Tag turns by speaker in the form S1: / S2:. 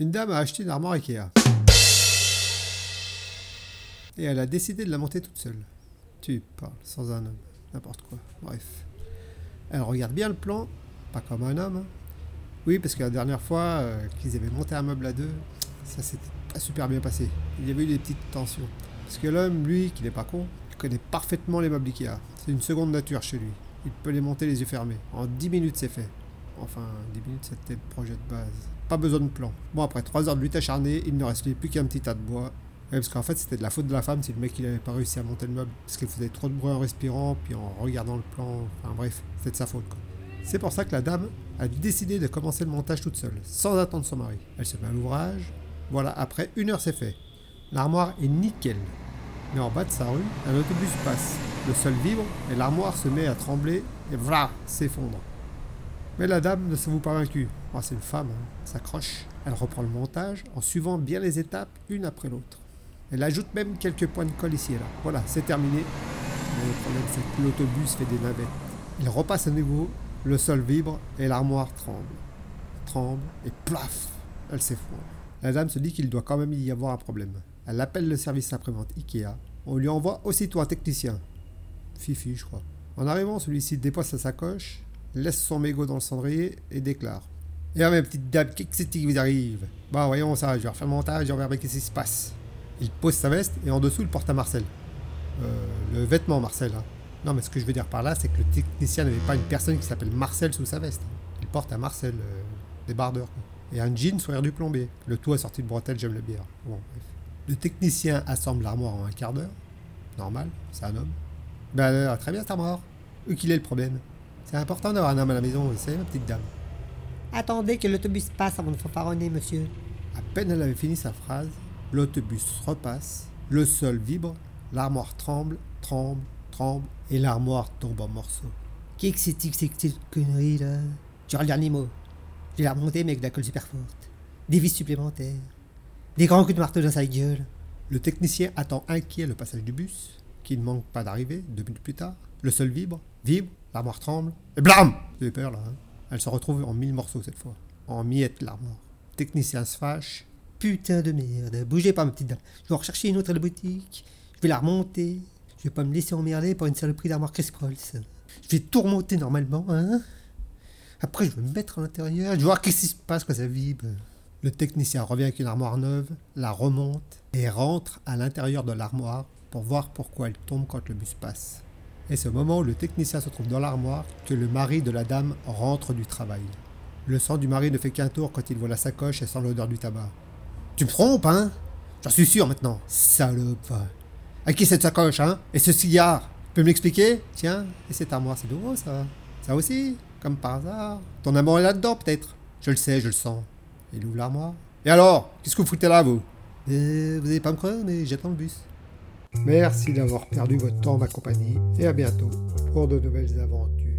S1: Une dame a acheté une armoire Ikea. Et elle a décidé de la monter toute seule. Tu parles sans un homme, n'importe quoi. Bref. Elle regarde bien le plan, pas comme un homme. hein. Oui, parce que la dernière fois euh, qu'ils avaient monté un meuble à deux, ça s'était pas super bien passé. Il y avait eu des petites tensions. Parce que l'homme, lui, qui n'est pas con, il connaît parfaitement les meubles Ikea. C'est une seconde nature chez lui. Il peut les monter les yeux fermés. En 10 minutes, c'est fait. Enfin, 10 minutes, c'était le projet de base. Pas besoin de plan. Bon, après 3 heures de lutte acharnée, il ne restait plus qu'un petit tas de bois. Parce qu'en fait, c'était de la faute de la femme si le mec il avait pas réussi à monter le meuble. Parce qu'il faisait trop de bruit en respirant, puis en regardant le plan. Enfin bref, c'était de sa faute. C'est pour ça que la dame a décidé de commencer le montage toute seule, sans attendre son mari. Elle se met à l'ouvrage. Voilà, après une heure c'est fait. L'armoire est nickel. Mais en bas de sa rue, un autobus passe. Le sol vibre et l'armoire se met à trembler et voilà, s'effondre. Mais la dame ne s'avoue pas vaincue. Oh, c'est une femme, hein, s'accroche. Elle reprend le montage en suivant bien les étapes une après l'autre. Elle ajoute même quelques points de colle ici et là. Voilà, c'est terminé. Mais le problème, c'est que l'autobus fait des navettes. Il repasse à nouveau, le sol vibre et l'armoire tremble. Tremble et plaf, elle s'effondre. La dame se dit qu'il doit quand même y avoir un problème. Elle appelle le service après-vente Ikea. On lui envoie aussitôt un technicien. Fifi, je crois. En arrivant, celui-ci dépose sa sacoche, laisse son mégot dans le cendrier et déclare Eh ah, ma petite dame, qu'est-ce qui vous arrive? Bah, voyons ça, je vais refaire le montage et on verra qu'est-ce qui se passe. Il pose sa veste et en dessous, il porte à Marcel. Euh, le vêtement Marcel, hein. Non, mais ce que je veux dire par là, c'est que le technicien n'avait pas une personne qui s'appelle Marcel sous sa veste. Il porte à Marcel, euh, des bardeurs. quoi. Et un jean l'air du plombier. Le tout assorti de bretelles, j'aime le bière. Bon, bref. Le technicien assemble l'armoire en un quart d'heure. Normal, c'est un homme. Ben alors, très bien cette armoire. Où qu'il est le problème? C'est important d'avoir un homme à la maison, vous savez, ma petite dame.
S2: Attendez que l'autobus passe avant de fanfaronner, monsieur.
S1: À peine elle avait fini sa phrase, l'autobus repasse, le sol vibre, l'armoire tremble, tremble, tremble, et l'armoire tombe en morceaux.
S2: Qu'est-ce que c'est que cette connerie là? Genre le dernier mot. Je vais la remonter, mais avec de la colle super forte. Des vis supplémentaires. Des grands coups de marteau dans sa gueule.
S1: Le technicien attend inquiet le passage du bus, qui ne manque pas d'arriver, deux minutes plus tard. Le sol vibre, vibre, l'armoire tremble, et blam avez peur là, hein Elle se retrouve en mille morceaux cette fois. En miettes l'armoire. Technicien se fâche.
S2: Putain de merde. Bougez pas, ma petite dame. Je vais rechercher une autre à la boutique. Je vais la remonter. Je vais pas me laisser emmerder par une saloperie d'armoire Chris Prolls. Je vais tout remonter normalement, hein Après, je vais me mettre à l'intérieur. Je vais voir qu'est-ce qui se passe quand ça vibre.
S1: Le technicien revient avec une armoire neuve, la remonte et rentre à l'intérieur de l'armoire pour voir pourquoi elle tombe quand le bus passe. Et c'est au moment où le technicien se trouve dans l'armoire que le mari de la dame rentre du travail. Le sang du mari ne fait qu'un tour quand il voit la sacoche et sent l'odeur du tabac. Tu me trompes, hein? J'en suis sûr maintenant. Salope. À qui cette sacoche, hein? Et ce cigare? Tu peux me l'expliquer? Tiens, et cette armoire, c'est nouveau, ça Ça aussi Comme par hasard. Ton amour est là-dedans, peut-être Je le sais, je le sens. Il ouvre l'armoire. Et alors Qu'est-ce que vous foutez là, vous?
S2: Euh, vous allez pas me croire, mais j'attends le bus.
S1: Merci d'avoir perdu votre temps en ma compagnie et à bientôt pour de nouvelles aventures.